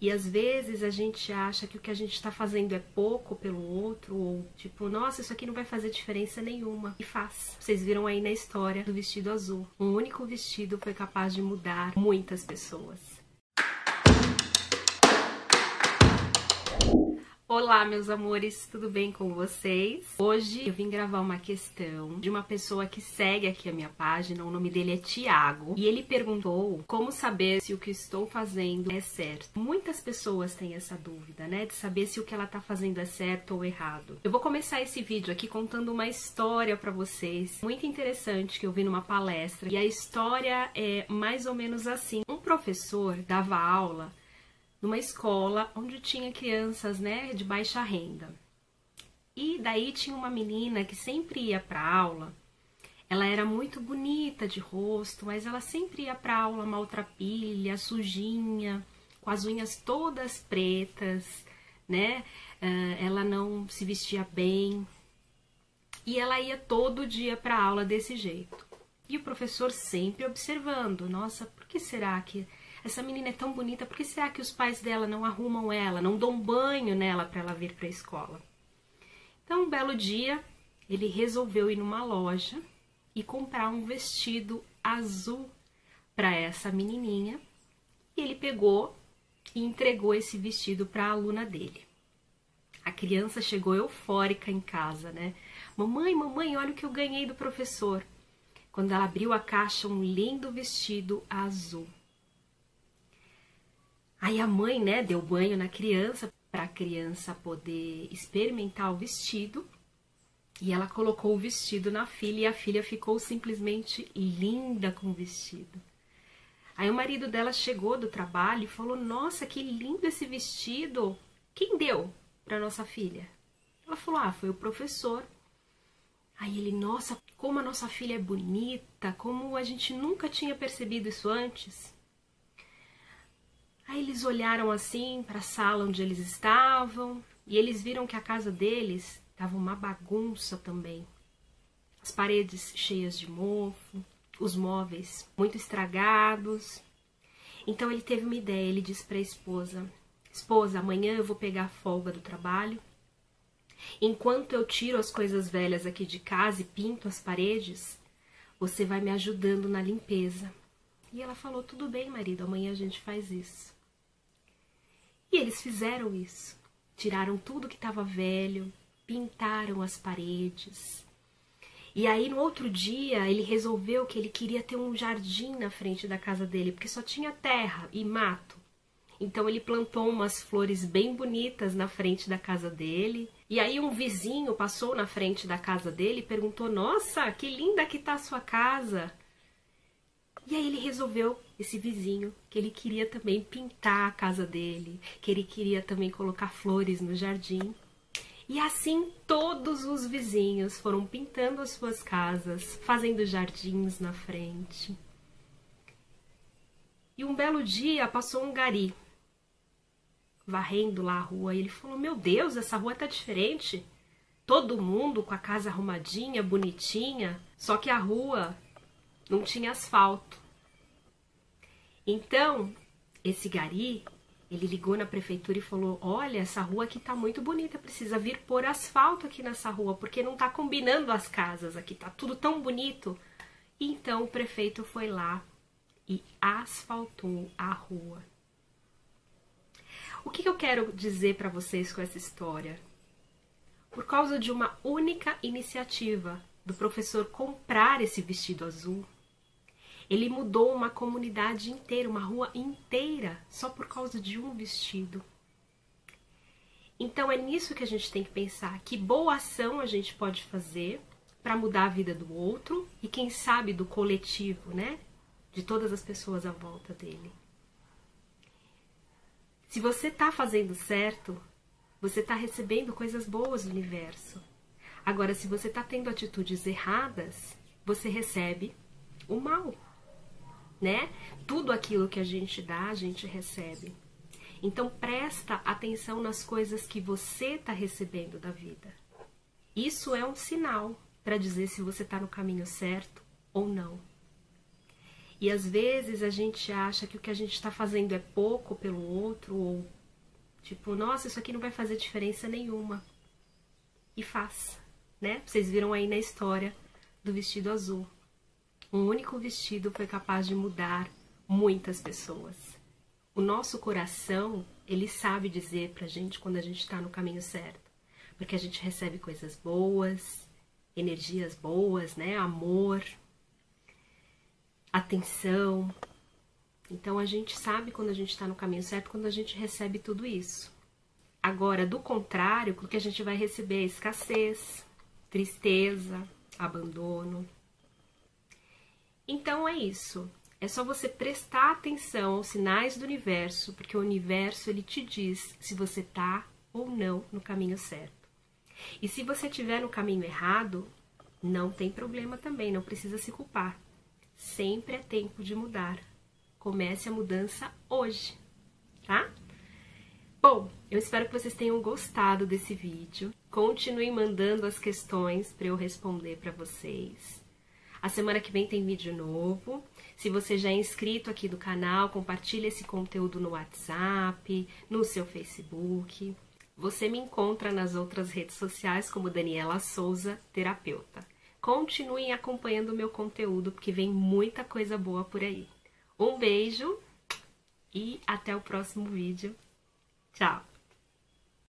E às vezes a gente acha que o que a gente está fazendo é pouco pelo outro, ou tipo, nossa, isso aqui não vai fazer diferença nenhuma. E faz. Vocês viram aí na história do vestido azul. Um único vestido foi capaz de mudar muitas pessoas. Olá, meus amores, tudo bem com vocês? Hoje eu vim gravar uma questão de uma pessoa que segue aqui a minha página, o nome dele é Tiago, e ele perguntou como saber se o que estou fazendo é certo. Muitas pessoas têm essa dúvida, né, de saber se o que ela tá fazendo é certo ou errado. Eu vou começar esse vídeo aqui contando uma história para vocês, muito interessante que eu vi numa palestra, e a história é mais ou menos assim. Um professor dava aula numa escola onde tinha crianças, né, de baixa renda. E daí tinha uma menina que sempre ia para aula. Ela era muito bonita de rosto, mas ela sempre ia para aula maltrapilha, sujinha, com as unhas todas pretas, né? Uh, ela não se vestia bem. E ela ia todo dia para aula desse jeito. E o professor sempre observando, nossa, por que será que essa menina é tão bonita, por que será que os pais dela não arrumam ela, não dão banho nela para ela vir para a escola? Então, um belo dia, ele resolveu ir numa loja e comprar um vestido azul para essa menininha. E ele pegou e entregou esse vestido para a aluna dele. A criança chegou eufórica em casa, né? Mamãe, mamãe, olha o que eu ganhei do professor. Quando ela abriu a caixa, um lindo vestido azul. Aí a mãe, né, deu banho na criança para a criança poder experimentar o vestido. E ela colocou o vestido na filha e a filha ficou simplesmente linda com o vestido. Aí o marido dela chegou do trabalho e falou: "Nossa, que lindo esse vestido! Quem deu para nossa filha?" Ela falou: "Ah, foi o professor." Aí ele: "Nossa, como a nossa filha é bonita, como a gente nunca tinha percebido isso antes." Aí eles olharam assim para a sala onde eles estavam e eles viram que a casa deles estava uma bagunça também. As paredes cheias de mofo, os móveis muito estragados. Então ele teve uma ideia, ele disse para a esposa: "Esposa, amanhã eu vou pegar folga do trabalho. Enquanto eu tiro as coisas velhas aqui de casa e pinto as paredes, você vai me ajudando na limpeza." E ela falou: "Tudo bem, marido, amanhã a gente faz isso." E eles fizeram isso. Tiraram tudo que estava velho, pintaram as paredes. E aí no outro dia ele resolveu que ele queria ter um jardim na frente da casa dele, porque só tinha terra e mato. Então ele plantou umas flores bem bonitas na frente da casa dele. E aí um vizinho passou na frente da casa dele e perguntou: "Nossa, que linda que tá a sua casa!" E aí ele resolveu, esse vizinho, que ele queria também pintar a casa dele, que ele queria também colocar flores no jardim. E assim todos os vizinhos foram pintando as suas casas, fazendo jardins na frente. E um belo dia passou um gari varrendo lá a rua e ele falou: Meu Deus, essa rua tá diferente. Todo mundo com a casa arrumadinha, bonitinha, só que a rua não tinha asfalto. Então, esse gari, ele ligou na prefeitura e falou: Olha, essa rua aqui tá muito bonita, precisa vir pôr asfalto aqui nessa rua, porque não tá combinando as casas aqui, tá tudo tão bonito. Então o prefeito foi lá e asfaltou a rua. O que, eu quero dizer para vocês com essa história? Por causa de uma única iniciativa do professor comprar esse vestido azul, ele mudou uma comunidade inteira, uma rua inteira, só por causa de um vestido. Então é nisso que a gente tem que pensar, que boa ação a gente pode fazer para mudar a vida do outro e quem sabe do coletivo, né? De todas as pessoas à volta dele. Se você está fazendo certo, você está recebendo coisas boas do universo. Agora, se você está tendo atitudes erradas, você recebe o mal né? Tudo aquilo que a gente dá, a gente recebe. Então presta atenção nas coisas que você está recebendo da vida. Isso é um sinal para dizer se você está no caminho certo ou não. E às vezes a gente acha que o que a gente está fazendo é pouco pelo outro, ou tipo, nossa, isso aqui não vai fazer diferença nenhuma. E faz, né? Vocês viram aí na história do vestido azul. Um único vestido foi capaz de mudar muitas pessoas. O nosso coração, ele sabe dizer pra gente quando a gente está no caminho certo. Porque a gente recebe coisas boas, energias boas, né? Amor, atenção. Então a gente sabe quando a gente está no caminho certo, quando a gente recebe tudo isso. Agora, do contrário, o que a gente vai receber é escassez, tristeza, abandono. Então é isso. É só você prestar atenção aos sinais do universo, porque o universo ele te diz se você tá ou não no caminho certo. E se você estiver no caminho errado, não tem problema também, não precisa se culpar. Sempre é tempo de mudar. Comece a mudança hoje, tá? Bom, eu espero que vocês tenham gostado desse vídeo. Continuem mandando as questões para eu responder para vocês. A semana que vem tem vídeo novo. Se você já é inscrito aqui do canal, compartilhe esse conteúdo no WhatsApp, no seu Facebook. Você me encontra nas outras redes sociais como Daniela Souza, terapeuta. Continuem acompanhando o meu conteúdo, porque vem muita coisa boa por aí. Um beijo e até o próximo vídeo. Tchau!